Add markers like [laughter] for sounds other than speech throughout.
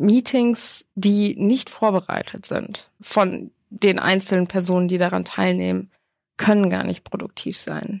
Meetings, die nicht vorbereitet sind von den einzelnen Personen, die daran teilnehmen, können gar nicht produktiv sein.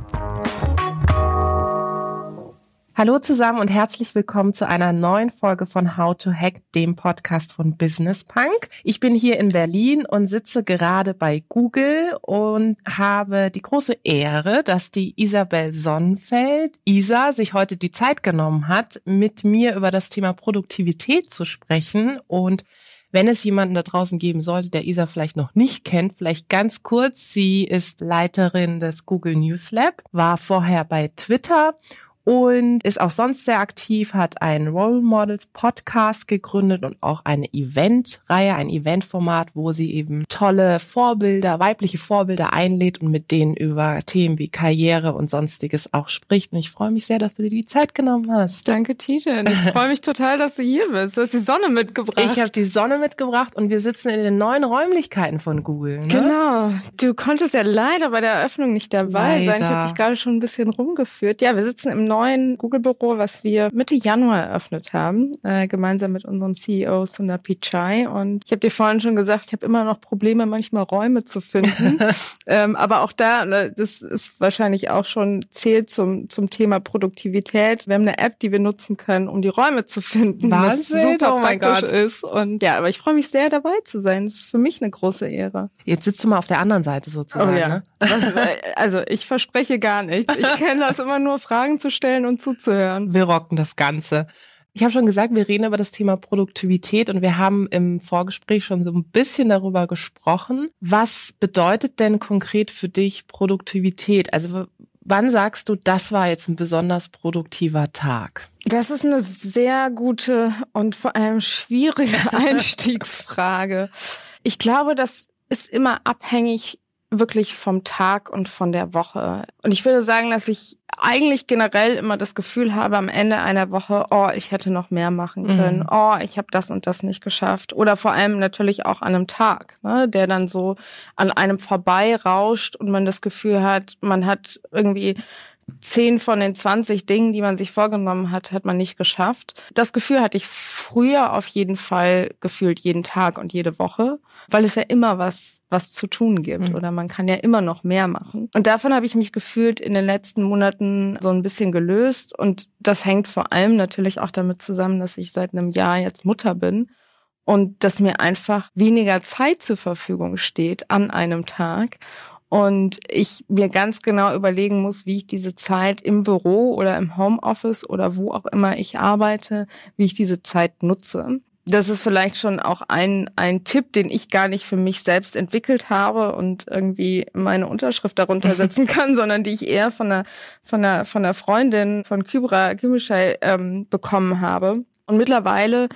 Hallo zusammen und herzlich willkommen zu einer neuen Folge von How to Hack, dem Podcast von Business Punk. Ich bin hier in Berlin und sitze gerade bei Google und habe die große Ehre, dass die Isabel Sonnenfeld, Isa, sich heute die Zeit genommen hat, mit mir über das Thema Produktivität zu sprechen und wenn es jemanden da draußen geben sollte, der Isa vielleicht noch nicht kennt, vielleicht ganz kurz. Sie ist Leiterin des Google News Lab, war vorher bei Twitter und ist auch sonst sehr aktiv, hat einen Role Models Podcast gegründet und auch eine Eventreihe, ein Eventformat, wo sie eben tolle Vorbilder, weibliche Vorbilder einlädt und mit denen über Themen wie Karriere und sonstiges auch spricht. Und ich freue mich sehr, dass du dir die Zeit genommen hast. Danke, Tijen. Ich freue mich total, dass du hier bist. Du hast die Sonne mitgebracht. Ich habe die Sonne mitgebracht und wir sitzen in den neuen Räumlichkeiten von Google. Ne? Genau. Du konntest ja leider bei der Eröffnung nicht dabei leider. sein. Ich habe dich gerade schon ein bisschen rumgeführt. Ja, wir sitzen im neuen Google-Büro, was wir Mitte Januar eröffnet haben, äh, gemeinsam mit unserem CEO Sundar Pichai. Und ich habe dir vorhin schon gesagt, ich habe immer noch Probleme, manchmal Räume zu finden. [laughs] ähm, aber auch da, ne, das ist wahrscheinlich auch schon zählt zum, zum Thema Produktivität. Wir haben eine App, die wir nutzen können, um die Räume zu finden, Wahnsinn, was super oh praktisch Gott. ist. Und ja, aber ich freue mich sehr, dabei zu sein. Das ist für mich eine große Ehre. Jetzt sitzt du mal auf der anderen Seite sozusagen. Oh ja. Ne? Was, also ich verspreche gar nichts. Ich kenne das immer nur, Fragen zu stellen und zuzuhören. Wir rocken das Ganze. Ich habe schon gesagt, wir reden über das Thema Produktivität und wir haben im Vorgespräch schon so ein bisschen darüber gesprochen. Was bedeutet denn konkret für dich Produktivität? Also wann sagst du, das war jetzt ein besonders produktiver Tag? Das ist eine sehr gute und vor allem schwierige [laughs] Einstiegsfrage. Ich glaube, das ist immer abhängig wirklich vom Tag und von der Woche. Und ich würde sagen, dass ich eigentlich generell immer das Gefühl habe am Ende einer Woche, oh, ich hätte noch mehr machen können, Mhm. oh, ich habe das und das nicht geschafft. Oder vor allem natürlich auch an einem Tag, ne, der dann so an einem vorbeirauscht und man das Gefühl hat, man hat irgendwie zehn von den 20 Dingen, die man sich vorgenommen hat, hat man nicht geschafft. Das Gefühl hatte ich früher auf jeden Fall gefühlt jeden Tag und jede Woche, weil es ja immer was was zu tun gibt Mhm. oder man kann ja immer noch mehr machen. Und davon habe ich mich gefühlt in den letzten Monaten so ein bisschen gelöst und das hängt vor allem natürlich auch damit zusammen, dass ich seit einem Jahr jetzt Mutter bin und dass mir einfach weniger Zeit zur Verfügung steht an einem Tag und ich mir ganz genau überlegen muss, wie ich diese Zeit im Büro oder im Homeoffice oder wo auch immer ich arbeite, wie ich diese Zeit nutze. Das ist vielleicht schon auch ein, ein Tipp, den ich gar nicht für mich selbst entwickelt habe und irgendwie meine Unterschrift darunter setzen [laughs] kann, sondern die ich eher von einer, von einer, von einer Freundin von Kybra Kümüşay ähm, bekommen habe. Und mittlerweile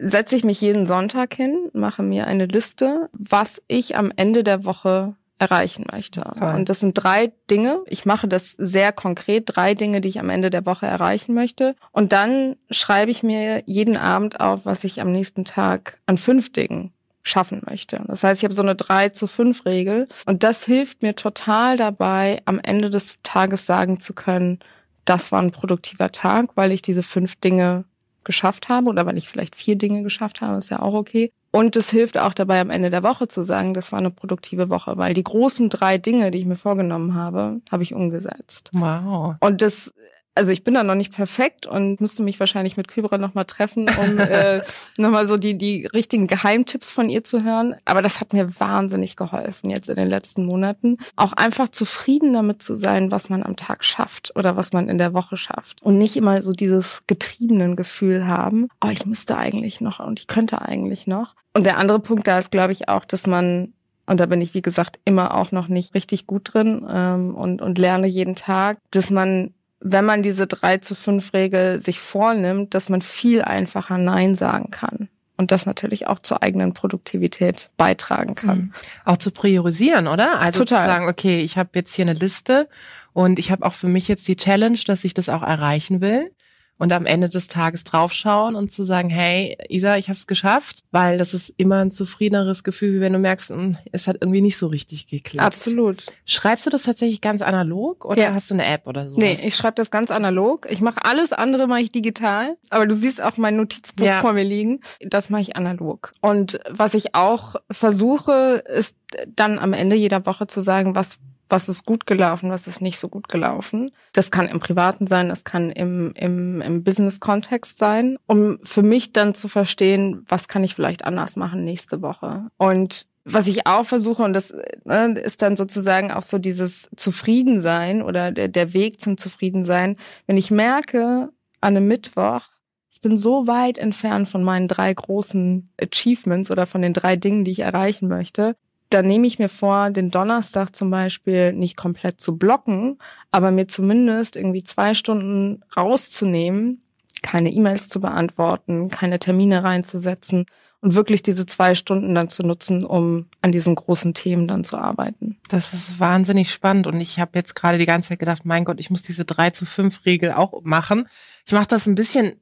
setze ich mich jeden Sonntag hin, mache mir eine Liste, was ich am Ende der Woche erreichen möchte. Toll. Und das sind drei Dinge. Ich mache das sehr konkret, drei Dinge, die ich am Ende der Woche erreichen möchte. Und dann schreibe ich mir jeden Abend auf, was ich am nächsten Tag an fünf Dingen schaffen möchte. Das heißt, ich habe so eine 3 zu 5 Regel und das hilft mir total dabei, am Ende des Tages sagen zu können, das war ein produktiver Tag, weil ich diese fünf Dinge geschafft habe oder weil ich vielleicht vier Dinge geschafft habe, ist ja auch okay. Und es hilft auch dabei, am Ende der Woche zu sagen, das war eine produktive Woche, weil die großen drei Dinge, die ich mir vorgenommen habe, habe ich umgesetzt. Wow. Und das, also ich bin da noch nicht perfekt und müsste mich wahrscheinlich mit Kybra nochmal treffen, um [laughs] äh, nochmal so die, die richtigen Geheimtipps von ihr zu hören. Aber das hat mir wahnsinnig geholfen jetzt in den letzten Monaten. Auch einfach zufrieden damit zu sein, was man am Tag schafft oder was man in der Woche schafft. Und nicht immer so dieses getriebenen Gefühl haben, oh, ich müsste eigentlich noch und ich könnte eigentlich noch. Und der andere Punkt da ist, glaube ich, auch, dass man und da bin ich, wie gesagt, immer auch noch nicht richtig gut drin ähm, und, und lerne jeden Tag, dass man, wenn man diese 3 zu 5 Regel sich vornimmt, dass man viel einfacher Nein sagen kann. und das natürlich auch zur eigenen Produktivität beitragen kann. Mhm. Auch zu priorisieren, oder? Also Total. zu sagen, okay, ich habe jetzt hier eine Liste und ich habe auch für mich jetzt die Challenge, dass ich das auch erreichen will und am Ende des Tages draufschauen und zu sagen, hey, Isa, ich habe es geschafft, weil das ist immer ein zufriedeneres Gefühl, wie wenn du merkst, hm, es hat irgendwie nicht so richtig geklappt. Absolut. Schreibst du das tatsächlich ganz analog oder ja. hast du eine App oder so? Nee, ich schreibe das ganz analog. Ich mache alles andere mache ich digital, aber du siehst auch mein Notizbuch ja. vor mir liegen. Das mache ich analog. Und was ich auch versuche, ist dann am Ende jeder Woche zu sagen, was was ist gut gelaufen, was ist nicht so gut gelaufen. Das kann im Privaten sein, das kann im, im, im Business-Kontext sein, um für mich dann zu verstehen, was kann ich vielleicht anders machen nächste Woche. Und was ich auch versuche, und das ne, ist dann sozusagen auch so dieses Zufriedensein oder der, der Weg zum Zufriedensein, wenn ich merke, an einem Mittwoch, ich bin so weit entfernt von meinen drei großen Achievements oder von den drei Dingen, die ich erreichen möchte, dann nehme ich mir vor, den Donnerstag zum Beispiel nicht komplett zu blocken, aber mir zumindest irgendwie zwei Stunden rauszunehmen, keine E-Mails zu beantworten, keine Termine reinzusetzen und wirklich diese zwei Stunden dann zu nutzen, um an diesen großen Themen dann zu arbeiten. Das ist wahnsinnig spannend und ich habe jetzt gerade die ganze Zeit gedacht, mein Gott, ich muss diese drei zu fünf Regel auch machen. Ich mache das ein bisschen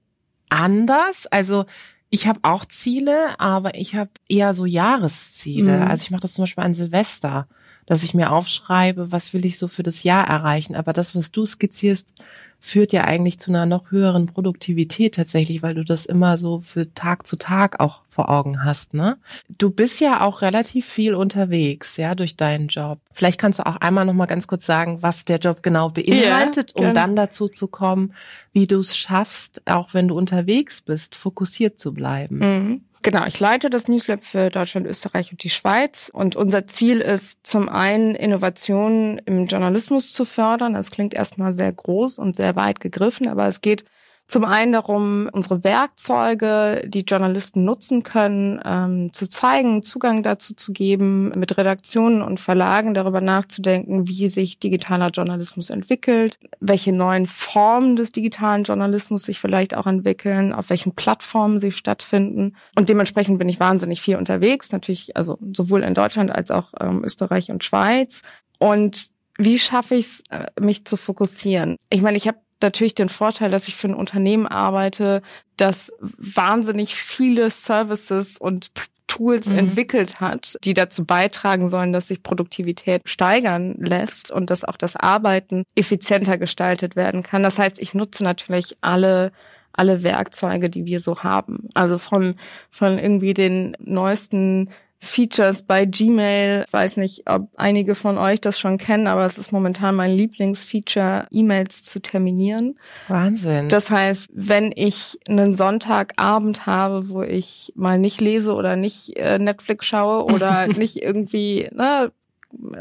anders. Also ich habe auch Ziele, aber ich habe eher so Jahresziele. Mhm. Also ich mache das zum Beispiel an Silvester, dass ich mir aufschreibe, was will ich so für das Jahr erreichen. Aber das, was du skizzierst, führt ja eigentlich zu einer noch höheren Produktivität tatsächlich, weil du das immer so für Tag zu Tag auch vor Augen hast, ne? Du bist ja auch relativ viel unterwegs, ja, durch deinen Job. Vielleicht kannst du auch einmal noch mal ganz kurz sagen, was der Job genau beinhaltet, ja, um dann dazu zu kommen, wie du es schaffst, auch wenn du unterwegs bist, fokussiert zu bleiben. Mhm. Genau, ich leite das Newslab für Deutschland, Österreich und die Schweiz. Und unser Ziel ist zum einen, Innovationen im Journalismus zu fördern. Das klingt erstmal sehr groß und sehr weit gegriffen, aber es geht zum einen darum, unsere Werkzeuge, die Journalisten nutzen können, ähm, zu zeigen, Zugang dazu zu geben, mit Redaktionen und Verlagen darüber nachzudenken, wie sich digitaler Journalismus entwickelt, welche neuen Formen des digitalen Journalismus sich vielleicht auch entwickeln, auf welchen Plattformen sie stattfinden. Und dementsprechend bin ich wahnsinnig viel unterwegs, natürlich, also sowohl in Deutschland als auch ähm, Österreich und Schweiz. Und wie schaffe ich es, äh, mich zu fokussieren? Ich meine, ich habe natürlich den Vorteil, dass ich für ein Unternehmen arbeite, das wahnsinnig viele Services und Tools mhm. entwickelt hat, die dazu beitragen sollen, dass sich Produktivität steigern lässt und dass auch das Arbeiten effizienter gestaltet werden kann. Das heißt, ich nutze natürlich alle alle Werkzeuge, die wir so haben. Also von, von irgendwie den neuesten Features bei Gmail. Ich weiß nicht, ob einige von euch das schon kennen, aber es ist momentan mein Lieblingsfeature, E-Mails zu terminieren. Wahnsinn. Das heißt, wenn ich einen Sonntagabend habe, wo ich mal nicht lese oder nicht äh, Netflix schaue oder [laughs] nicht irgendwie ne,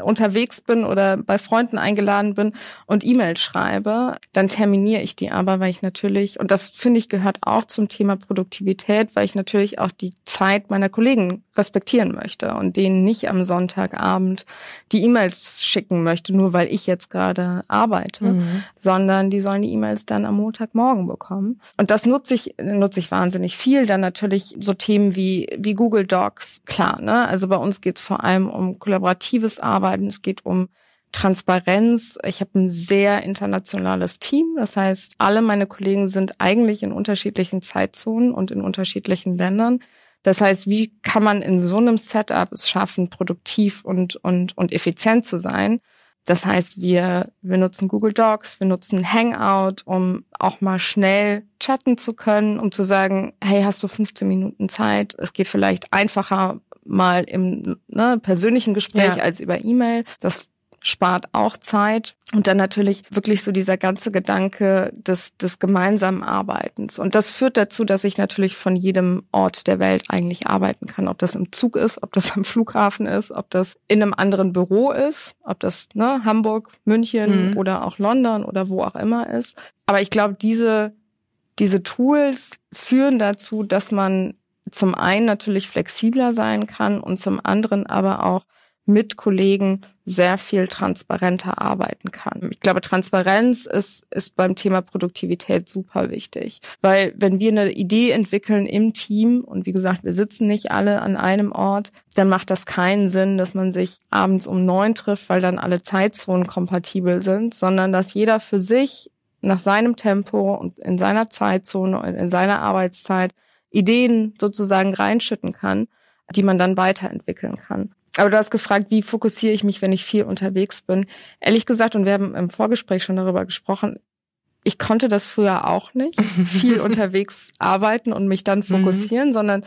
unterwegs bin oder bei Freunden eingeladen bin und E-Mail schreibe, dann terminiere ich die aber, weil ich natürlich, und das finde ich gehört auch zum Thema Produktivität, weil ich natürlich auch die Zeit meiner Kollegen respektieren möchte und denen nicht am Sonntagabend die E-Mails schicken möchte, nur weil ich jetzt gerade arbeite, mhm. sondern die sollen die E-Mails dann am Montagmorgen bekommen. Und das nutze ich, nutze ich wahnsinnig viel. Dann natürlich so Themen wie, wie Google Docs, klar, ne? Also bei uns geht es vor allem um kollaboratives arbeiten. Es geht um Transparenz. Ich habe ein sehr internationales Team. Das heißt, alle meine Kollegen sind eigentlich in unterschiedlichen Zeitzonen und in unterschiedlichen Ländern. Das heißt, wie kann man in so einem Setup es schaffen, produktiv und, und, und effizient zu sein? Das heißt, wir, wir nutzen Google Docs, wir nutzen Hangout, um auch mal schnell chatten zu können, um zu sagen, hey, hast du 15 Minuten Zeit? Es geht vielleicht einfacher, mal im ne, persönlichen Gespräch ja. als über E-Mail. Das spart auch Zeit. Und dann natürlich wirklich so dieser ganze Gedanke des, des gemeinsamen Arbeitens. Und das führt dazu, dass ich natürlich von jedem Ort der Welt eigentlich arbeiten kann. Ob das im Zug ist, ob das [laughs] am Flughafen ist, ob das in einem anderen Büro ist, ob das ne, Hamburg, München mhm. oder auch London oder wo auch immer ist. Aber ich glaube, diese, diese Tools führen dazu, dass man zum einen natürlich flexibler sein kann und zum anderen aber auch mit Kollegen sehr viel transparenter arbeiten kann. Ich glaube, Transparenz ist, ist beim Thema Produktivität super wichtig, weil wenn wir eine Idee entwickeln im Team und wie gesagt, wir sitzen nicht alle an einem Ort, dann macht das keinen Sinn, dass man sich abends um neun trifft, weil dann alle Zeitzonen kompatibel sind, sondern dass jeder für sich nach seinem Tempo und in seiner Zeitzone und in seiner Arbeitszeit Ideen sozusagen reinschütten kann, die man dann weiterentwickeln kann. Aber du hast gefragt, wie fokussiere ich mich, wenn ich viel unterwegs bin? Ehrlich gesagt, und wir haben im Vorgespräch schon darüber gesprochen, ich konnte das früher auch nicht, [laughs] viel unterwegs arbeiten und mich dann mhm. fokussieren, mhm. sondern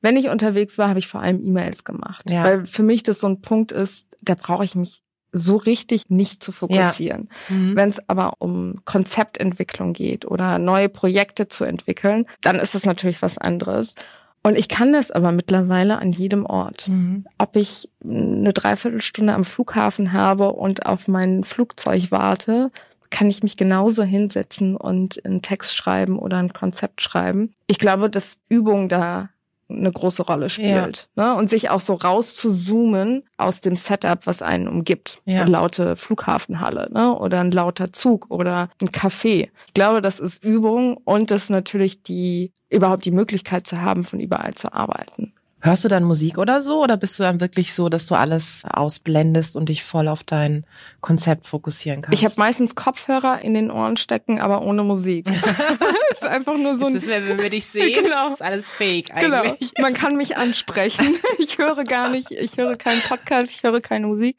wenn ich unterwegs war, habe ich vor allem E-Mails gemacht. Ja. Weil für mich das so ein Punkt ist, da brauche ich mich so richtig nicht zu fokussieren. Ja. Mhm. Wenn es aber um Konzeptentwicklung geht oder neue Projekte zu entwickeln, dann ist das natürlich was anderes. Und ich kann das aber mittlerweile an jedem Ort. Mhm. Ob ich eine Dreiviertelstunde am Flughafen habe und auf mein Flugzeug warte, kann ich mich genauso hinsetzen und einen Text schreiben oder ein Konzept schreiben. Ich glaube, dass Übung da eine große Rolle spielt. Ja. Ne? Und sich auch so rauszuzoomen aus dem Setup, was einen umgibt. Ja. Eine laute Flughafenhalle ne? oder ein lauter Zug oder ein Café. Ich glaube, das ist Übung und das natürlich die, überhaupt die Möglichkeit zu haben, von überall zu arbeiten. Hörst du dann Musik oder so oder bist du dann wirklich so, dass du alles ausblendest und dich voll auf dein Konzept fokussieren kannst? Ich habe meistens Kopfhörer in den Ohren stecken, aber ohne Musik. [laughs] [laughs] ist einfach nur so ein. Das wir, wenn wir dich sehen, genau. ist alles fake genau. eigentlich. Genau. Man kann mich ansprechen. [laughs] Ich höre gar nicht, ich höre keinen Podcast, ich höre keine Musik.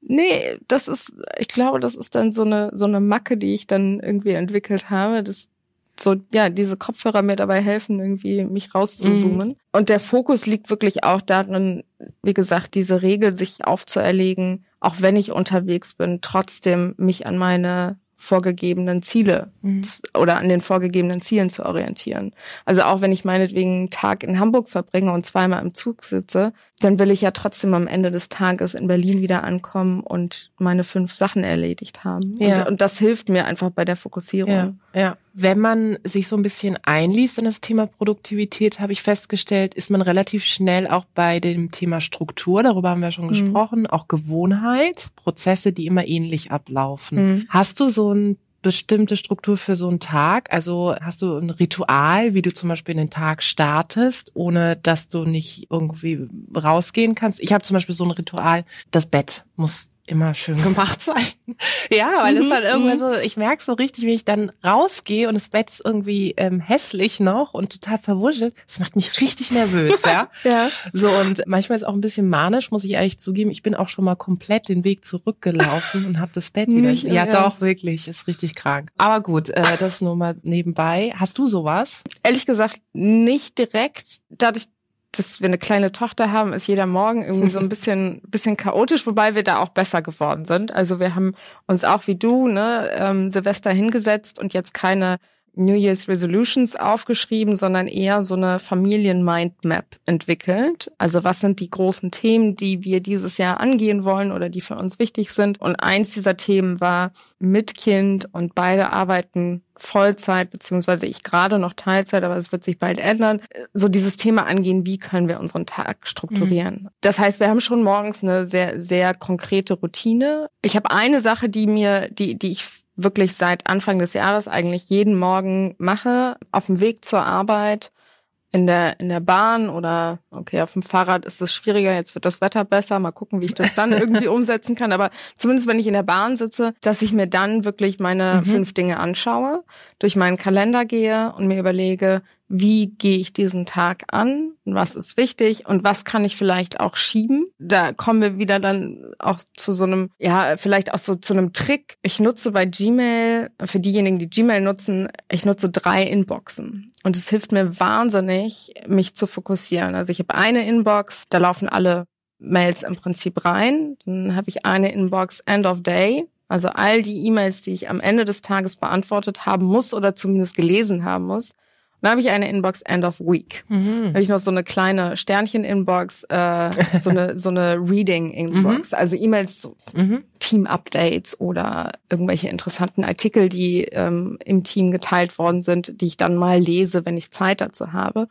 Nee, das ist, ich glaube, das ist dann so eine, so eine Macke, die ich dann irgendwie entwickelt habe. Das, so, ja, diese Kopfhörer mir dabei helfen, irgendwie mich rauszuzoomen. Mhm. Und der Fokus liegt wirklich auch darin, wie gesagt, diese Regel sich aufzuerlegen, auch wenn ich unterwegs bin, trotzdem mich an meine vorgegebenen Ziele mhm. oder an den vorgegebenen Zielen zu orientieren. Also auch wenn ich meinetwegen einen Tag in Hamburg verbringe und zweimal im Zug sitze, dann will ich ja trotzdem am Ende des Tages in Berlin wieder ankommen und meine fünf Sachen erledigt haben. Ja. Und, und das hilft mir einfach bei der Fokussierung. Ja, ja. Wenn man sich so ein bisschen einliest in das Thema Produktivität, habe ich festgestellt, ist man relativ schnell auch bei dem Thema Struktur, darüber haben wir schon mhm. gesprochen, auch Gewohnheit, Prozesse, die immer ähnlich ablaufen. Mhm. Hast du so ein bestimmte Struktur für so einen Tag? Also hast du ein Ritual, wie du zum Beispiel den Tag startest, ohne dass du nicht irgendwie rausgehen kannst? Ich habe zum Beispiel so ein Ritual, das Bett muss immer schön gemacht sein. [laughs] ja, weil es mhm, halt irgendwann mhm. so, ich merke so richtig, wie ich dann rausgehe und das Bett ist irgendwie ähm, hässlich noch und total verwuschelt. Das macht mich richtig nervös, [laughs] ja. ja. So und manchmal ist auch ein bisschen manisch, muss ich ehrlich zugeben. Ich bin auch schon mal komplett den Weg zurückgelaufen und habe das Bett wieder. Nicht ja, doch wirklich, ist richtig krank. Aber gut, äh, das nur mal nebenbei. Hast du sowas? Ehrlich gesagt nicht direkt. Dadurch, dass wir eine kleine Tochter haben, ist jeder Morgen irgendwie so ein [laughs] bisschen, bisschen chaotisch, wobei wir da auch besser geworden sind. Also wir haben uns auch wie du, ne, ähm, Silvester hingesetzt und jetzt keine New Year's Resolutions aufgeschrieben, sondern eher so eine Familien-Mindmap entwickelt. Also was sind die großen Themen, die wir dieses Jahr angehen wollen oder die für uns wichtig sind? Und eins dieser Themen war mit Kind und beide arbeiten Vollzeit, beziehungsweise ich gerade noch Teilzeit, aber es wird sich bald ändern, so dieses Thema angehen, wie können wir unseren Tag strukturieren. Mhm. Das heißt, wir haben schon morgens eine sehr, sehr konkrete Routine. Ich habe eine Sache, die mir, die, die ich wirklich seit Anfang des Jahres eigentlich jeden Morgen mache, auf dem Weg zur Arbeit, in der, in der Bahn oder, okay, auf dem Fahrrad ist es schwieriger, jetzt wird das Wetter besser, mal gucken, wie ich das dann irgendwie [laughs] umsetzen kann. Aber zumindest, wenn ich in der Bahn sitze, dass ich mir dann wirklich meine mhm. fünf Dinge anschaue, durch meinen Kalender gehe und mir überlege, wie gehe ich diesen Tag an, was ist wichtig und was kann ich vielleicht auch schieben. Da kommen wir wieder dann auch zu so einem, ja, vielleicht auch so zu einem Trick. Ich nutze bei Gmail, für diejenigen, die Gmail nutzen, ich nutze drei Inboxen. Und es hilft mir wahnsinnig, mich zu fokussieren. Also ich habe eine Inbox, da laufen alle Mails im Prinzip rein. Dann habe ich eine Inbox End of Day. Also all die E-Mails, die ich am Ende des Tages beantwortet haben muss oder zumindest gelesen haben muss. Dann habe ich eine Inbox End of Week. Mhm. Habe ich noch so eine kleine Sternchen-Inbox, äh, [laughs] so eine so eine Reading-Inbox, mhm. also E-Mails, mhm. Team-Updates oder irgendwelche interessanten Artikel, die ähm, im Team geteilt worden sind, die ich dann mal lese, wenn ich Zeit dazu habe.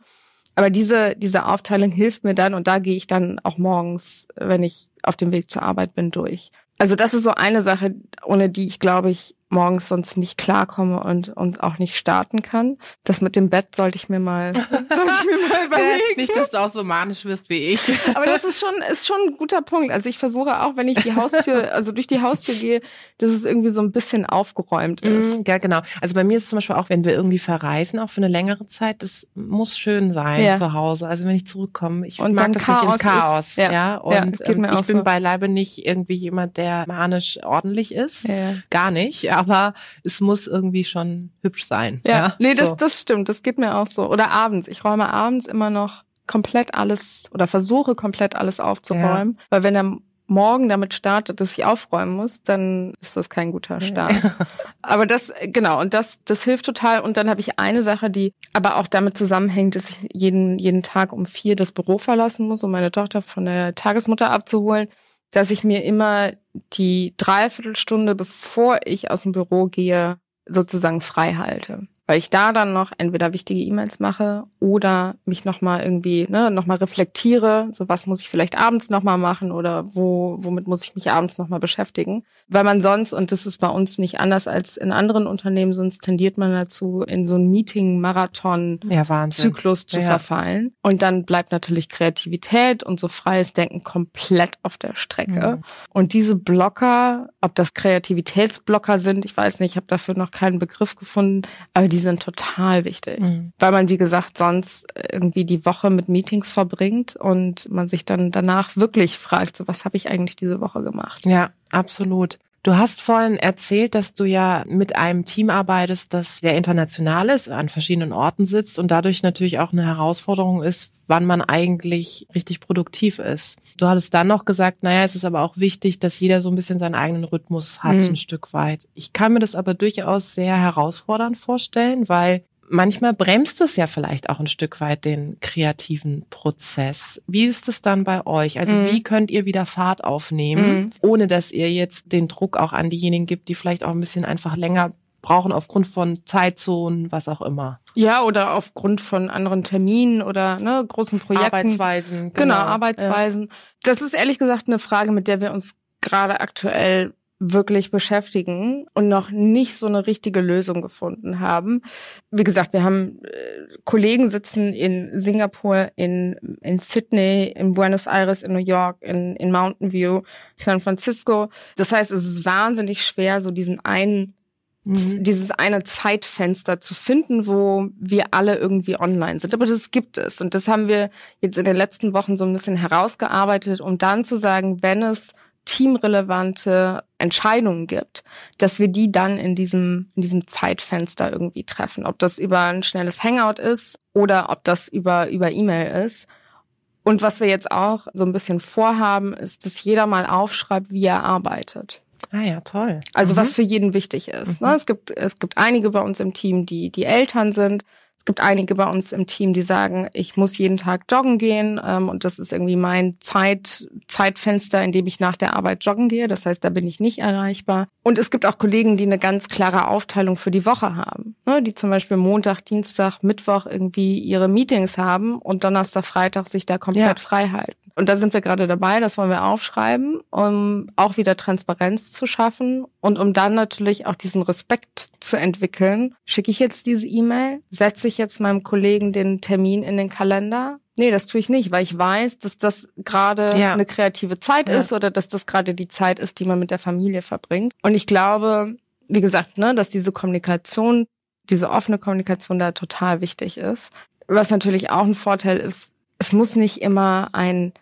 Aber diese, diese Aufteilung hilft mir dann und da gehe ich dann auch morgens, wenn ich auf dem Weg zur Arbeit bin, durch. Also das ist so eine Sache, ohne die ich glaube ich morgens sonst nicht klarkomme und, und auch nicht starten kann. Das mit dem Bett sollte ich mir mal, [laughs] sollte ich mir mal überlegen. Nicht, dass du auch so manisch wirst wie ich. [laughs] Aber das ist schon, ist schon ein guter Punkt. Also ich versuche auch, wenn ich die Haustür, [laughs] also durch die Haustür gehe, dass es irgendwie so ein bisschen aufgeräumt ist. Mm, ja, genau. Also bei mir ist es zum Beispiel auch, wenn wir irgendwie verreisen, auch für eine längere Zeit, das muss schön sein ja. zu Hause. Also wenn ich zurückkomme, ich und mag das Chaos nicht ins Chaos. Ist, ja, ja. Und ja, ähm, ich bin so. beileibe nicht irgendwie jemand, der manisch ordentlich ist. Gar nicht. Aber es muss irgendwie schon hübsch sein. Ja, ja? nee, das, so. das stimmt. Das geht mir auch so. Oder abends. Ich räume abends immer noch komplett alles oder versuche komplett alles aufzuräumen, ja. weil wenn der Morgen damit startet, dass ich aufräumen muss, dann ist das kein guter Start. [laughs] Aber das, genau, und das, das hilft total. Und dann habe ich eine Sache, die aber auch damit zusammenhängt, dass ich jeden, jeden Tag um vier das Büro verlassen muss, um meine Tochter von der Tagesmutter abzuholen, dass ich mir immer die Dreiviertelstunde, bevor ich aus dem Büro gehe, sozusagen frei halte weil ich da dann noch entweder wichtige E-Mails mache oder mich nochmal irgendwie, ne, nochmal reflektiere, so was muss ich vielleicht abends nochmal machen oder wo, womit muss ich mich abends nochmal beschäftigen. Weil man sonst, und das ist bei uns nicht anders als in anderen Unternehmen, sonst tendiert man dazu, in so einen Meeting-Marathon-Zyklus ja, zu ja. verfallen. Und dann bleibt natürlich Kreativität und so freies Denken komplett auf der Strecke. Mhm. Und diese Blocker, ob das Kreativitätsblocker sind, ich weiß nicht, ich habe dafür noch keinen Begriff gefunden, aber die sind total wichtig, mhm. weil man, wie gesagt, sonst irgendwie die Woche mit Meetings verbringt und man sich dann danach wirklich fragt, so was habe ich eigentlich diese Woche gemacht? Ja, absolut. Du hast vorhin erzählt, dass du ja mit einem Team arbeitest, das sehr international ist, an verschiedenen Orten sitzt und dadurch natürlich auch eine Herausforderung ist, wann man eigentlich richtig produktiv ist. Du hattest dann noch gesagt, naja, es ist aber auch wichtig, dass jeder so ein bisschen seinen eigenen Rhythmus hat, mhm. ein Stück weit. Ich kann mir das aber durchaus sehr herausfordernd vorstellen, weil manchmal bremst es ja vielleicht auch ein Stück weit den kreativen Prozess. Wie ist es dann bei euch? Also mhm. wie könnt ihr wieder Fahrt aufnehmen, mhm. ohne dass ihr jetzt den Druck auch an diejenigen gibt, die vielleicht auch ein bisschen einfach länger brauchen aufgrund von Zeitzonen, was auch immer. Ja, oder aufgrund von anderen Terminen oder ne, großen Projekten. Arbeitsweisen. Genau, genau Arbeitsweisen. Ja. Das ist ehrlich gesagt eine Frage, mit der wir uns gerade aktuell wirklich beschäftigen und noch nicht so eine richtige Lösung gefunden haben. Wie gesagt, wir haben äh, Kollegen sitzen in Singapur, in, in Sydney, in Buenos Aires, in New York, in, in Mountain View, San Francisco. Das heißt, es ist wahnsinnig schwer, so diesen einen Mhm. dieses eine Zeitfenster zu finden, wo wir alle irgendwie online sind. Aber das gibt es. Und das haben wir jetzt in den letzten Wochen so ein bisschen herausgearbeitet, um dann zu sagen, wenn es teamrelevante Entscheidungen gibt, dass wir die dann in diesem, in diesem Zeitfenster irgendwie treffen. Ob das über ein schnelles Hangout ist oder ob das über, über E-Mail ist. Und was wir jetzt auch so ein bisschen vorhaben, ist, dass jeder mal aufschreibt, wie er arbeitet. Ah ja, toll. Also mhm. was für jeden wichtig ist. Ne? Mhm. Es gibt es gibt einige bei uns im Team, die die Eltern sind. Es gibt einige bei uns im Team, die sagen, ich muss jeden Tag joggen gehen ähm, und das ist irgendwie mein Zeit, Zeitfenster, in dem ich nach der Arbeit joggen gehe. Das heißt, da bin ich nicht erreichbar. Und es gibt auch Kollegen, die eine ganz klare Aufteilung für die Woche haben, ne? die zum Beispiel Montag, Dienstag, Mittwoch irgendwie ihre Meetings haben und Donnerstag, Freitag sich da komplett ja. frei halten. Und da sind wir gerade dabei, das wollen wir aufschreiben, um auch wieder Transparenz zu schaffen und um dann natürlich auch diesen Respekt zu entwickeln. Schicke ich jetzt diese E-Mail? Setze ich jetzt meinem Kollegen den Termin in den Kalender? Nee, das tue ich nicht, weil ich weiß, dass das gerade ja. eine kreative Zeit ja. ist oder dass das gerade die Zeit ist, die man mit der Familie verbringt. Und ich glaube, wie gesagt, ne, dass diese Kommunikation, diese offene Kommunikation da total wichtig ist. Was natürlich auch ein Vorteil ist, es muss nicht immer ein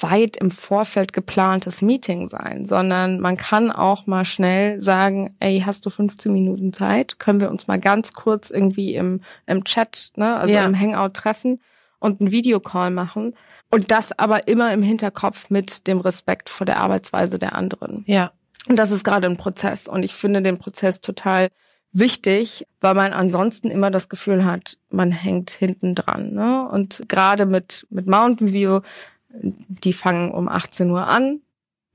weit im Vorfeld geplantes Meeting sein, sondern man kann auch mal schnell sagen, ey, hast du 15 Minuten Zeit? Können wir uns mal ganz kurz irgendwie im, im Chat, ne, also ja. im Hangout treffen und einen Videocall machen? Und das aber immer im Hinterkopf mit dem Respekt vor der Arbeitsweise der anderen. Ja. Und das ist gerade ein Prozess. Und ich finde den Prozess total wichtig, weil man ansonsten immer das Gefühl hat, man hängt hinten dran. Ne? Und gerade mit, mit Mountain View die fangen um 18 Uhr an,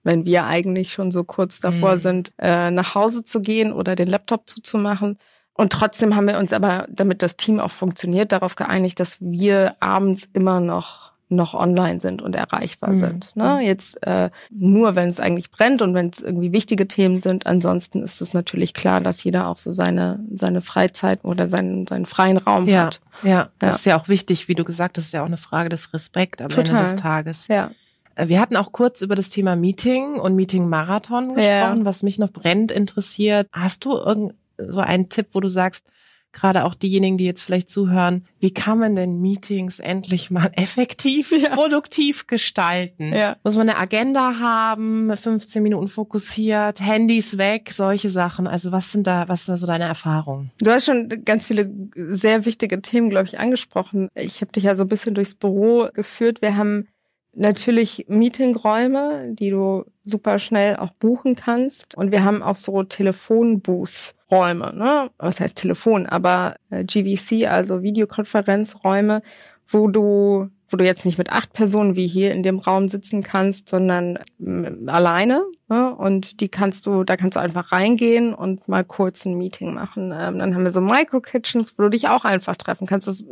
wenn wir eigentlich schon so kurz davor mhm. sind, äh, nach Hause zu gehen oder den Laptop zuzumachen. Und trotzdem haben wir uns aber, damit das Team auch funktioniert, darauf geeinigt, dass wir abends immer noch noch online sind und erreichbar mhm. sind. Ne? Jetzt äh, nur, wenn es eigentlich brennt und wenn es irgendwie wichtige Themen sind. Ansonsten ist es natürlich klar, dass jeder auch so seine seine Freizeit oder seinen seinen freien Raum ja, hat. Ja, das ja. ist ja auch wichtig, wie du gesagt hast, ist ja auch eine Frage des Respekts am Total. Ende des Tages. Ja. Äh, wir hatten auch kurz über das Thema Meeting und Meeting-Marathon gesprochen, ja. was mich noch brennend interessiert. Hast du irgend so einen Tipp, wo du sagst, gerade auch diejenigen, die jetzt vielleicht zuhören, wie kann man denn Meetings endlich mal [laughs] effektiv, ja. produktiv gestalten? Ja. Muss man eine Agenda haben, 15 Minuten fokussiert, Handys weg, solche Sachen. Also was sind da, was ist da so deine Erfahrungen? Du hast schon ganz viele sehr wichtige Themen, glaube ich, angesprochen. Ich habe dich ja so ein bisschen durchs Büro geführt. Wir haben natürlich Meetingräume, die du super schnell auch buchen kannst. Und wir haben auch so Telefonbooth-Räume, ne? Was heißt Telefon, aber äh, GVC, also Videokonferenzräume, wo du wo du jetzt nicht mit acht Personen wie hier in dem Raum sitzen kannst, sondern äh, alleine. Ne? Und die kannst du, da kannst du einfach reingehen und mal kurz ein Meeting machen. Ähm, dann haben wir so Micro-Kitchens, wo du dich auch einfach treffen kannst. Das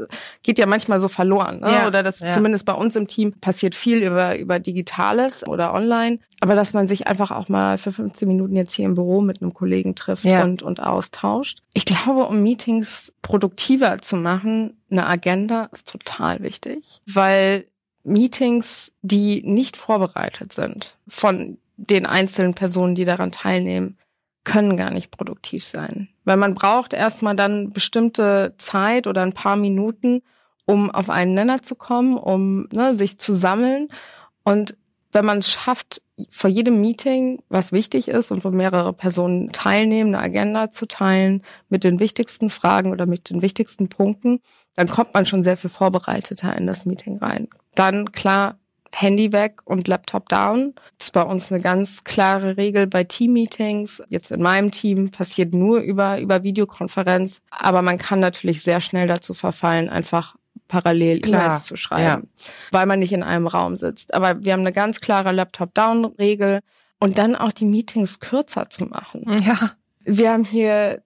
geht ja manchmal so verloren. Ne? Ja, oder das ja. zumindest bei uns im Team passiert viel über, über Digitales oder online. Aber dass man sich einfach auch mal für 15 Minuten jetzt hier im Büro mit einem Kollegen trifft ja. und, und austauscht. Ich glaube, um Meetings produktiver zu machen, eine Agenda ist total wichtig, weil Meetings, die nicht vorbereitet sind von den einzelnen Personen, die daran teilnehmen, können gar nicht produktiv sein. Weil man braucht erstmal dann bestimmte Zeit oder ein paar Minuten, um auf einen Nenner zu kommen, um ne, sich zu sammeln. Und wenn man es schafft, vor jedem Meeting, was wichtig ist und wo mehrere Personen teilnehmen, eine Agenda zu teilen mit den wichtigsten Fragen oder mit den wichtigsten Punkten, dann kommt man schon sehr viel vorbereiteter in das Meeting rein. Dann klar, Handy weg und Laptop down. Das ist bei uns eine ganz klare Regel bei Team-Meetings. Jetzt in meinem Team passiert nur über, über Videokonferenz. Aber man kann natürlich sehr schnell dazu verfallen, einfach parallel E-Mails zu schreiben, ja. weil man nicht in einem Raum sitzt. Aber wir haben eine ganz klare Laptop-Down-Regel und dann auch die Meetings kürzer zu machen. Ja. Wir haben hier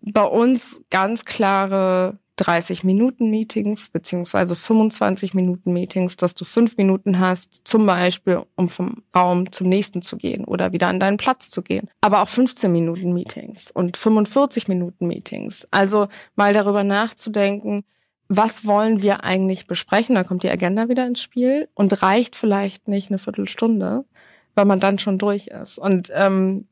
bei uns ganz klare 30 Minuten Meetings beziehungsweise 25 Minuten Meetings, dass du fünf Minuten hast, zum Beispiel, um vom Raum zum nächsten zu gehen oder wieder an deinen Platz zu gehen. Aber auch 15 Minuten Meetings und 45 Minuten Meetings. Also mal darüber nachzudenken, was wollen wir eigentlich besprechen? Da kommt die Agenda wieder ins Spiel und reicht vielleicht nicht eine Viertelstunde, weil man dann schon durch ist. Und ähm,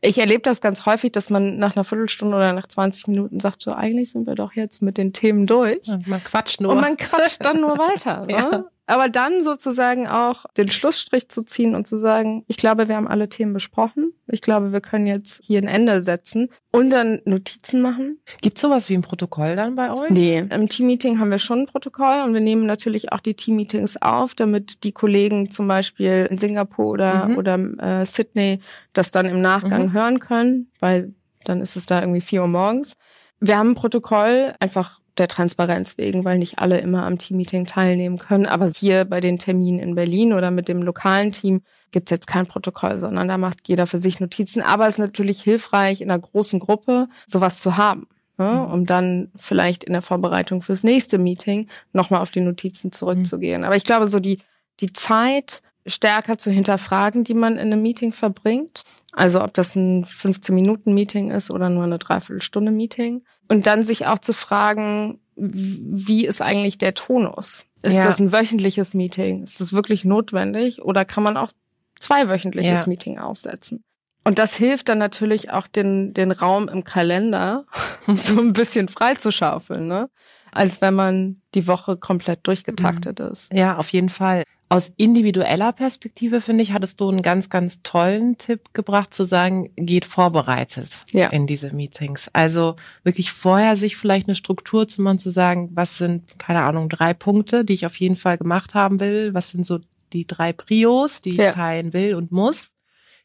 ich erlebe das ganz häufig, dass man nach einer Viertelstunde oder nach 20 Minuten sagt, so eigentlich sind wir doch jetzt mit den Themen durch. Und man quatscht nur. Und man quatscht dann nur weiter. [laughs] Ne? Aber dann sozusagen auch den Schlussstrich zu ziehen und zu sagen, ich glaube, wir haben alle Themen besprochen. Ich glaube, wir können jetzt hier ein Ende setzen und dann Notizen machen. Gibt sowas wie ein Protokoll dann bei euch? Nee, im Teammeeting haben wir schon ein Protokoll und wir nehmen natürlich auch die Teammeetings auf, damit die Kollegen zum Beispiel in Singapur oder, mhm. oder äh, Sydney das dann im Nachgang mhm. hören können, weil dann ist es da irgendwie vier Uhr morgens. Wir haben ein Protokoll einfach der Transparenz wegen, weil nicht alle immer am Teammeeting teilnehmen können. Aber hier bei den Terminen in Berlin oder mit dem lokalen Team gibt's jetzt kein Protokoll, sondern da macht jeder für sich Notizen. Aber es ist natürlich hilfreich, in einer großen Gruppe sowas zu haben. Ja, mhm. um dann vielleicht in der Vorbereitung fürs nächste Meeting nochmal auf die Notizen zurückzugehen. Aber ich glaube, so die, die Zeit stärker zu hinterfragen, die man in einem Meeting verbringt. Also ob das ein 15-Minuten-Meeting ist oder nur eine Dreiviertelstunde-Meeting. Und dann sich auch zu fragen, wie ist eigentlich der Tonus? Ist ja. das ein wöchentliches Meeting? Ist das wirklich notwendig? Oder kann man auch zweiwöchentliches ja. Meeting aufsetzen? Und das hilft dann natürlich auch den, den Raum im Kalender [laughs] so ein bisschen freizuschaufeln, ne? Als wenn man die Woche komplett durchgetaktet mhm. ist. Ja, auf jeden Fall aus individueller Perspektive, finde ich, hattest du einen ganz, ganz tollen Tipp gebracht, zu sagen, geht vorbereitet ja. in diese Meetings. Also wirklich vorher sich vielleicht eine Struktur zu machen, zu sagen, was sind, keine Ahnung, drei Punkte, die ich auf jeden Fall gemacht haben will, was sind so die drei Prios, die ich ja. teilen will und muss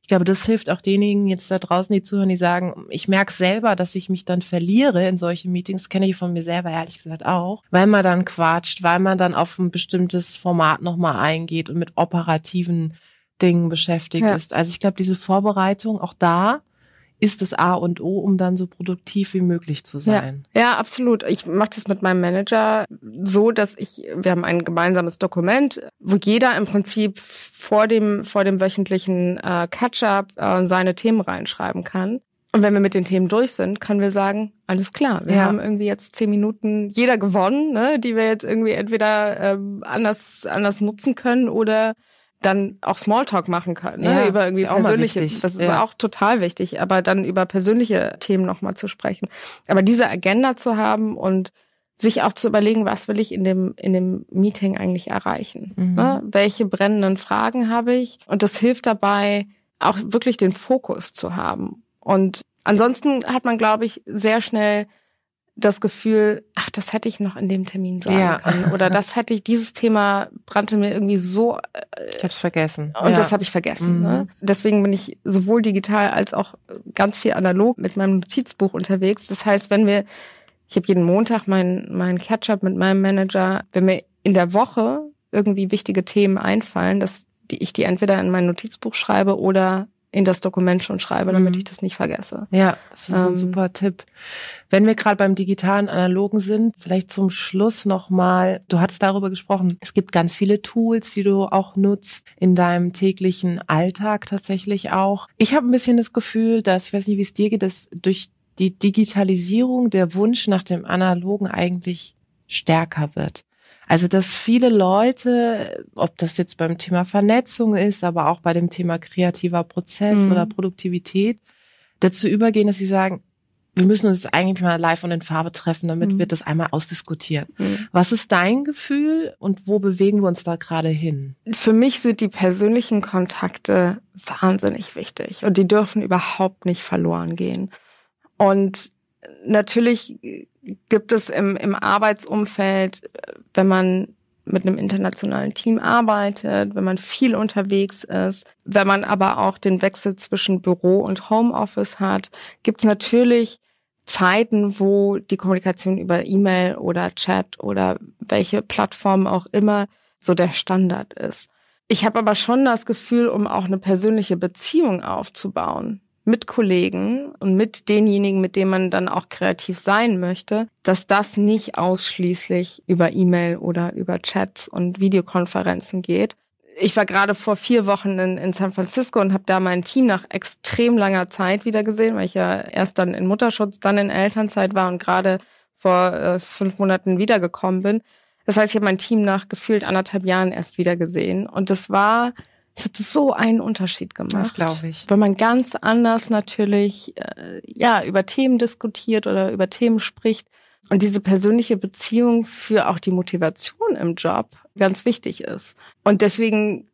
ich glaube, das hilft auch denjenigen jetzt da draußen, die zuhören, die sagen, ich merke selber, dass ich mich dann verliere in solchen Meetings, kenne ich von mir selber ehrlich gesagt auch, weil man dann quatscht, weil man dann auf ein bestimmtes Format nochmal eingeht und mit operativen Dingen beschäftigt ja. ist. Also ich glaube, diese Vorbereitung auch da ist das A und O, um dann so produktiv wie möglich zu sein. Ja, ja absolut. Ich mache das mit meinem Manager so, dass ich, wir haben ein gemeinsames Dokument, wo jeder im Prinzip vor dem, vor dem wöchentlichen äh, Catch-up äh, seine Themen reinschreiben kann. Und wenn wir mit den Themen durch sind, können wir sagen, alles klar, wir ja. haben irgendwie jetzt zehn Minuten jeder gewonnen, ne, die wir jetzt irgendwie entweder ähm, anders, anders nutzen können oder dann auch Smalltalk machen können, ne? Ja, über irgendwie persönliche. Das ist ja. auch total wichtig, aber dann über persönliche Themen nochmal zu sprechen. Aber diese Agenda zu haben und sich auch zu überlegen, was will ich in dem, in dem Meeting eigentlich erreichen? Mhm. Ne? Welche brennenden Fragen habe ich? Und das hilft dabei, auch wirklich den Fokus zu haben und ansonsten hat man, glaube ich, sehr schnell das Gefühl, ach, das hätte ich noch in dem Termin sagen ja. können. Oder das hätte ich, dieses Thema brannte mir irgendwie so. Äh, ich hab's vergessen. Und ja. das habe ich vergessen. Ne? Mhm. Ne? Deswegen bin ich sowohl digital als auch ganz viel analog mit meinem Notizbuch unterwegs. Das heißt, wenn wir, ich habe jeden Montag meinen mein Catch-up mit meinem Manager, wenn mir in der Woche irgendwie wichtige Themen einfallen, dass die, ich die entweder in mein Notizbuch schreibe oder in das Dokument schon schreibe, damit mhm. ich das nicht vergesse. Ja, das ist ähm, ein super Tipp. Wenn wir gerade beim digitalen Analogen sind, vielleicht zum Schluss nochmal, du hattest darüber gesprochen, es gibt ganz viele Tools, die du auch nutzt in deinem täglichen Alltag tatsächlich auch. Ich habe ein bisschen das Gefühl, dass, ich weiß nicht, wie es dir geht, dass durch die Digitalisierung der Wunsch nach dem Analogen eigentlich stärker wird. Also, dass viele Leute, ob das jetzt beim Thema Vernetzung ist, aber auch bei dem Thema kreativer Prozess mhm. oder Produktivität, dazu übergehen, dass sie sagen, wir müssen uns eigentlich mal live und in Farbe treffen, damit mhm. wir das einmal ausdiskutieren. Mhm. Was ist dein Gefühl und wo bewegen wir uns da gerade hin? Für mich sind die persönlichen Kontakte wahnsinnig wichtig und die dürfen überhaupt nicht verloren gehen. Und natürlich gibt es im, im Arbeitsumfeld, wenn man mit einem internationalen Team arbeitet, wenn man viel unterwegs ist, wenn man aber auch den Wechsel zwischen Büro und Homeoffice hat, gibt es natürlich Zeiten, wo die Kommunikation über E-Mail oder Chat oder welche Plattform auch immer so der Standard ist. Ich habe aber schon das Gefühl, um auch eine persönliche Beziehung aufzubauen, mit Kollegen und mit denjenigen, mit denen man dann auch kreativ sein möchte, dass das nicht ausschließlich über E-Mail oder über Chats und Videokonferenzen geht. Ich war gerade vor vier Wochen in, in San Francisco und habe da mein Team nach extrem langer Zeit wieder gesehen, weil ich ja erst dann in Mutterschutz, dann in Elternzeit war und gerade vor äh, fünf Monaten wiedergekommen bin. Das heißt, ich habe mein Team nach gefühlt anderthalb Jahren erst wieder gesehen. Und das war es hat so einen Unterschied gemacht. Das glaube ich. Weil man ganz anders natürlich äh, ja über Themen diskutiert oder über Themen spricht und diese persönliche Beziehung für auch die Motivation im Job ganz wichtig ist. Und deswegen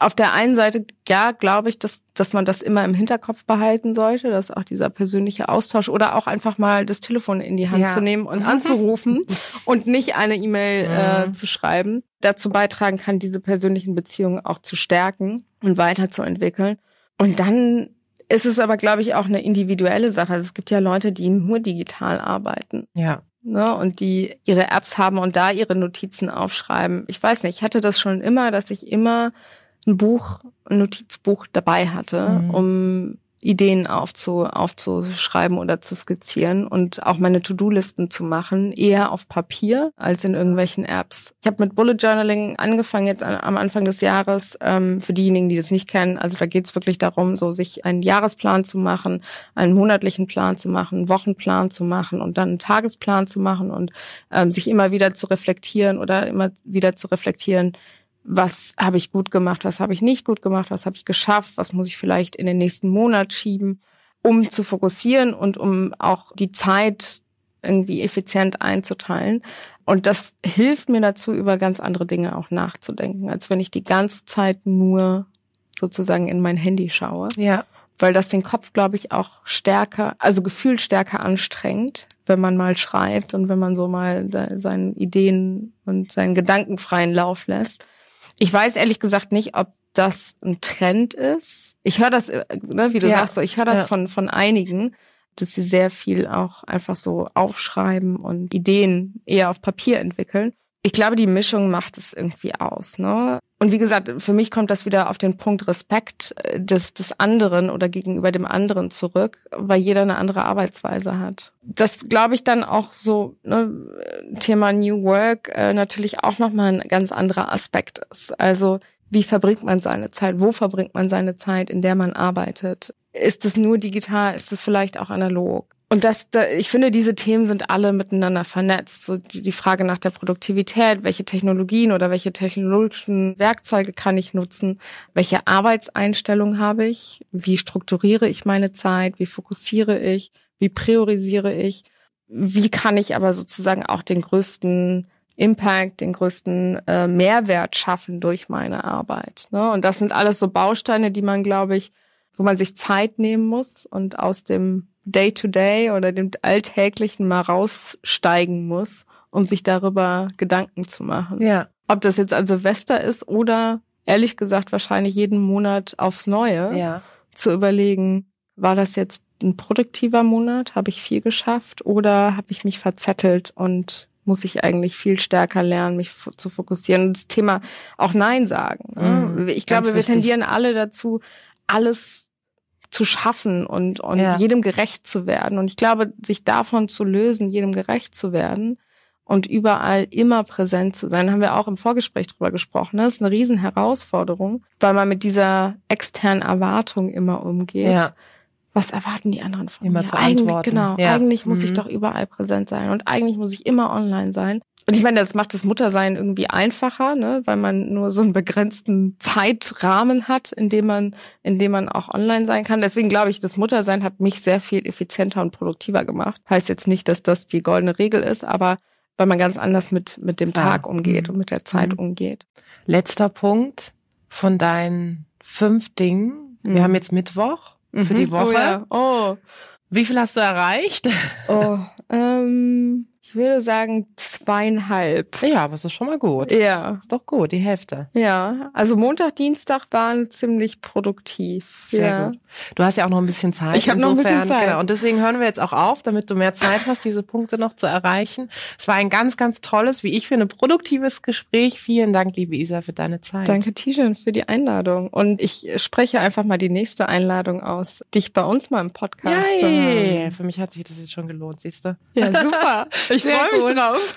auf der einen Seite, ja, glaube ich, dass, dass man das immer im Hinterkopf behalten sollte, dass auch dieser persönliche Austausch oder auch einfach mal das Telefon in die Hand ja. zu nehmen und [laughs] anzurufen und nicht eine E-Mail ja. äh, zu schreiben, dazu beitragen kann, diese persönlichen Beziehungen auch zu stärken und weiterzuentwickeln. Und dann ist es aber, glaube ich, auch eine individuelle Sache. Also es gibt ja Leute, die nur digital arbeiten. Ja. Ne, und die ihre Apps haben und da ihre Notizen aufschreiben. Ich weiß nicht, ich hatte das schon immer, dass ich immer ein Buch, ein Notizbuch dabei hatte, mhm. um Ideen aufzu, aufzuschreiben oder zu skizzieren und auch meine To-Do-Listen zu machen, eher auf Papier als in irgendwelchen Apps. Ich habe mit Bullet Journaling angefangen jetzt am Anfang des Jahres. Ähm, für diejenigen, die das nicht kennen, also da geht es wirklich darum, so sich einen Jahresplan zu machen, einen monatlichen Plan zu machen, einen Wochenplan zu machen und dann einen Tagesplan zu machen und ähm, sich immer wieder zu reflektieren oder immer wieder zu reflektieren, was habe ich gut gemacht, was habe ich nicht gut gemacht, was habe ich geschafft, was muss ich vielleicht in den nächsten Monat schieben, um zu fokussieren und um auch die Zeit irgendwie effizient einzuteilen. Und das hilft mir dazu, über ganz andere Dinge auch nachzudenken, als wenn ich die ganze Zeit nur sozusagen in mein Handy schaue. Ja. Weil das den Kopf, glaube ich, auch stärker, also gefühlt stärker anstrengt, wenn man mal schreibt und wenn man so mal seinen Ideen und seinen Gedanken freien Lauf lässt. Ich weiß ehrlich gesagt nicht, ob das ein Trend ist. Ich höre das, äh, ne, wie du ja. sagst, so, ich höre das ja. von, von einigen, dass sie sehr viel auch einfach so aufschreiben und Ideen eher auf Papier entwickeln. Ich glaube, die Mischung macht es irgendwie aus. Ne? Und wie gesagt, für mich kommt das wieder auf den Punkt Respekt äh, des, des anderen oder gegenüber dem anderen zurück, weil jeder eine andere Arbeitsweise hat. Das glaube ich dann auch so, ne, Thema New Work äh, natürlich auch nochmal ein ganz anderer Aspekt ist. Also wie verbringt man seine Zeit? Wo verbringt man seine Zeit, in der man arbeitet? Ist es nur digital? Ist es vielleicht auch analog? Und das, da, ich finde, diese Themen sind alle miteinander vernetzt. So die, die Frage nach der Produktivität, welche Technologien oder welche technologischen Werkzeuge kann ich nutzen? Welche Arbeitseinstellung habe ich? Wie strukturiere ich meine Zeit? Wie fokussiere ich? Wie priorisiere ich? Wie kann ich aber sozusagen auch den größten Impact, den größten äh, Mehrwert schaffen durch meine Arbeit? Ne? Und das sind alles so Bausteine, die man, glaube ich, wo man sich Zeit nehmen muss und aus dem Day-to-Day -Day oder dem Alltäglichen mal raussteigen muss, um sich darüber Gedanken zu machen. Ja. Ob das jetzt an Silvester ist oder ehrlich gesagt wahrscheinlich jeden Monat aufs Neue ja. zu überlegen, war das jetzt ein produktiver Monat? Habe ich viel geschafft oder habe ich mich verzettelt und muss ich eigentlich viel stärker lernen, mich zu fokussieren und das Thema auch Nein sagen. Ne? Mhm, ich glaube, wir tendieren alle dazu, alles zu schaffen und, und ja. jedem gerecht zu werden. Und ich glaube, sich davon zu lösen, jedem gerecht zu werden und überall immer präsent zu sein, haben wir auch im Vorgespräch drüber gesprochen. Das ist eine Riesenherausforderung, weil man mit dieser externen Erwartung immer umgeht. Ja. Was erwarten die anderen von immer mir? Zu eigentlich, genau. Ja. Eigentlich muss mhm. ich doch überall präsent sein und eigentlich muss ich immer online sein. Und ich meine, das macht das Muttersein irgendwie einfacher, ne, weil man nur so einen begrenzten Zeitrahmen hat, in dem man, in dem man auch online sein kann. Deswegen glaube ich, das Muttersein hat mich sehr viel effizienter und produktiver gemacht. Heißt jetzt nicht, dass das die goldene Regel ist, aber weil man ganz anders mit, mit dem Tag ja. umgeht mhm. und mit der Zeit mhm. umgeht. Letzter Punkt von deinen fünf Dingen. Wir mhm. haben jetzt Mittwoch für die Woche. Oh, ja. oh. Wie viel hast du erreicht? Oh, [laughs] ähm, ich würde sagen zweieinhalb. Ja, aber es ist schon mal gut. Ja. Ist doch gut, die Hälfte. Ja, also Montag, Dienstag waren ziemlich produktiv. Sehr ja. gut. Du hast ja auch noch ein bisschen Zeit. Ich habe noch ein bisschen Zeit. Genau. Und deswegen hören wir jetzt auch auf, damit du mehr Zeit hast, diese Punkte noch zu erreichen. Es war ein ganz, ganz tolles, wie ich finde, produktives Gespräch. Vielen Dank, liebe Isa, für deine Zeit. Danke, Tijan, für die Einladung. Und ich spreche einfach mal die nächste Einladung aus, dich bei uns mal im Podcast Yay. zu haben. Für mich hat sich das jetzt schon gelohnt, siehst du? Ja, super. [laughs] Ich freue mich drauf.